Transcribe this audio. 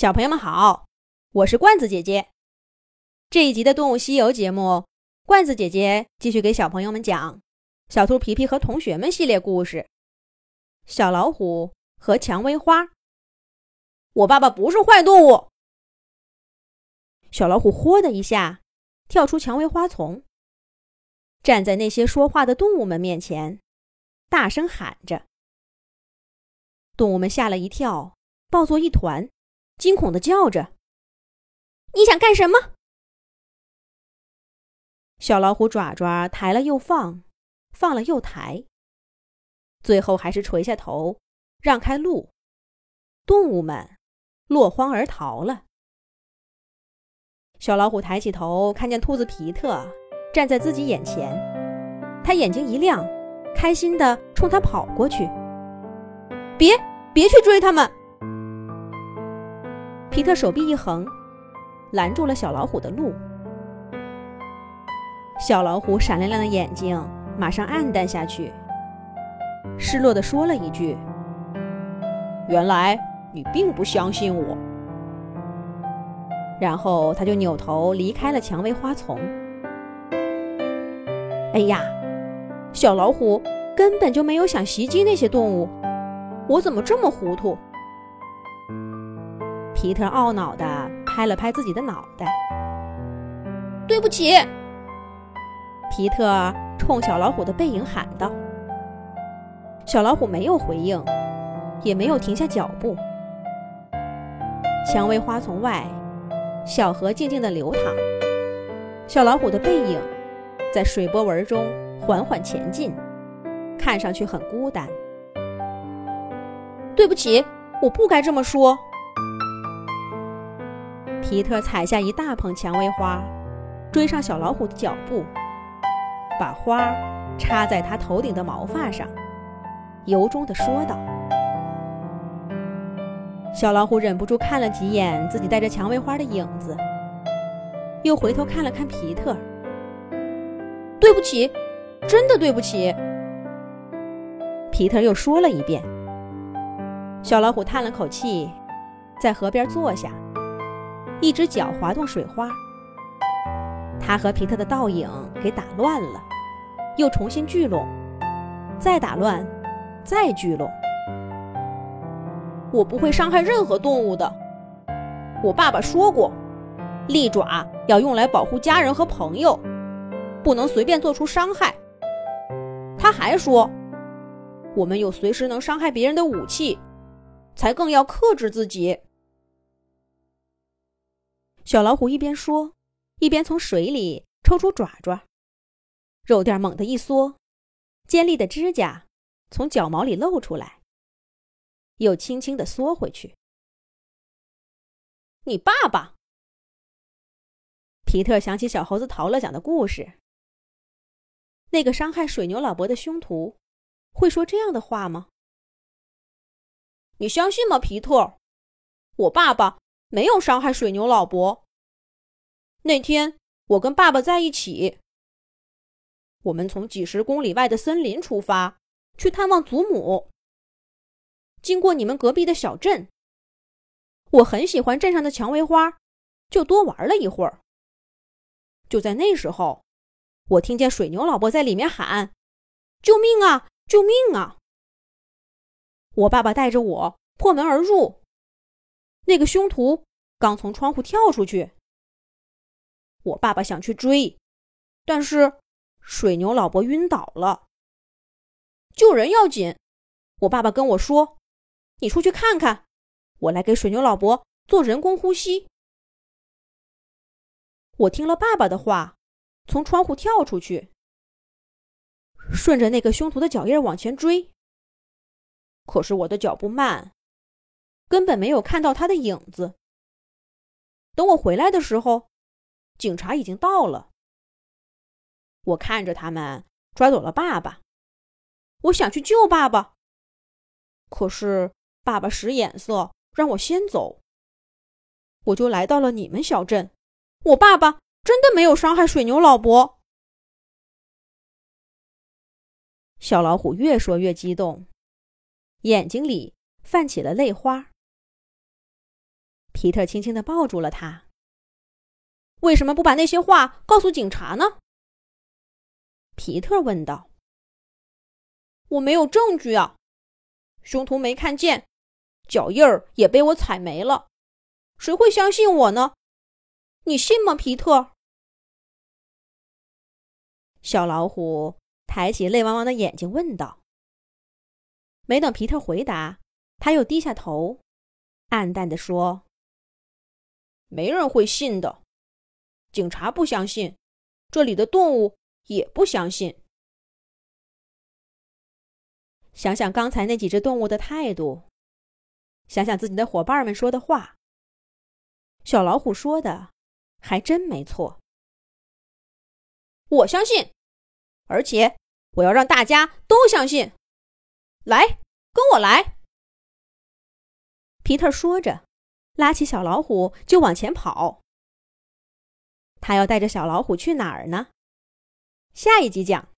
小朋友们好，我是罐子姐姐。这一集的《动物西游》节目，罐子姐姐继续给小朋友们讲《小兔皮皮和同学们》系列故事。小老虎和蔷薇花。我爸爸不是坏动物。小老虎“豁”的一下跳出蔷薇花丛，站在那些说话的动物们面前，大声喊着。动物们吓了一跳，抱作一团。惊恐的叫着：“你想干什么？”小老虎爪爪抬了又放，放了又抬，最后还是垂下头，让开路。动物们落荒而逃了。小老虎抬起头，看见兔子皮特站在自己眼前，他眼睛一亮，开心的冲他跑过去：“别，别去追他们！”皮特手臂一横，拦住了小老虎的路。小老虎闪亮亮的眼睛马上暗淡下去，失落的说了一句：“原来你并不相信我。”然后他就扭头离开了蔷薇花丛。哎呀，小老虎根本就没有想袭击那些动物，我怎么这么糊涂？皮特懊恼地拍了拍自己的脑袋，“对不起。”皮特冲小老虎的背影喊道。小老虎没有回应，也没有停下脚步。蔷薇花丛外，小河静静地流淌，小老虎的背影在水波纹中缓缓前进，看上去很孤单。对不起，我不该这么说。皮特采下一大捧蔷薇花，追上小老虎的脚步，把花插在他头顶的毛发上，由衷地说道：“小老虎忍不住看了几眼自己带着蔷薇花的影子，又回头看了看皮特。对不起，真的对不起。”皮特又说了一遍。小老虎叹了口气，在河边坐下。一只脚滑动水花，他和皮特的倒影给打乱了，又重新聚拢，再打乱，再聚拢。我不会伤害任何动物的。我爸爸说过，利爪要用来保护家人和朋友，不能随便做出伤害。他还说，我们有随时能伤害别人的武器，才更要克制自己。小老虎一边说，一边从水里抽出爪爪，肉垫猛地一缩，尖利的指甲从脚毛里露出来，又轻轻地缩回去。你爸爸？皮特想起小猴子陶乐讲的故事。那个伤害水牛老伯的凶徒，会说这样的话吗？你相信吗，皮特？我爸爸。没有伤害水牛老伯。那天我跟爸爸在一起，我们从几十公里外的森林出发，去探望祖母。经过你们隔壁的小镇，我很喜欢镇上的蔷薇花，就多玩了一会儿。就在那时候，我听见水牛老伯在里面喊：“救命啊！救命啊！”我爸爸带着我破门而入。那个凶徒刚从窗户跳出去，我爸爸想去追，但是水牛老伯晕倒了。救人要紧，我爸爸跟我说：“你出去看看，我来给水牛老伯做人工呼吸。”我听了爸爸的话，从窗户跳出去，顺着那个凶徒的脚印往前追。可是我的脚步慢。根本没有看到他的影子。等我回来的时候，警察已经到了。我看着他们抓走了爸爸，我想去救爸爸，可是爸爸使眼色让我先走。我就来到了你们小镇。我爸爸真的没有伤害水牛老伯。小老虎越说越激动，眼睛里泛起了泪花。皮特轻轻的抱住了他。为什么不把那些话告诉警察呢？皮特问道。我没有证据啊，凶徒没看见，脚印儿也被我踩没了，谁会相信我呢？你信吗，皮特？小老虎抬起泪汪汪的眼睛问道。没等皮特回答，他又低下头，暗淡的说：“没人会信的。”警察不相信，这里的动物也不相信。想想刚才那几只动物的态度，想想自己的伙伴们说的话，小老虎说的还真没错。我相信，而且我要让大家都相信。来，跟我来！皮特说着，拉起小老虎就往前跑。他要带着小老虎去哪儿呢？下一集讲。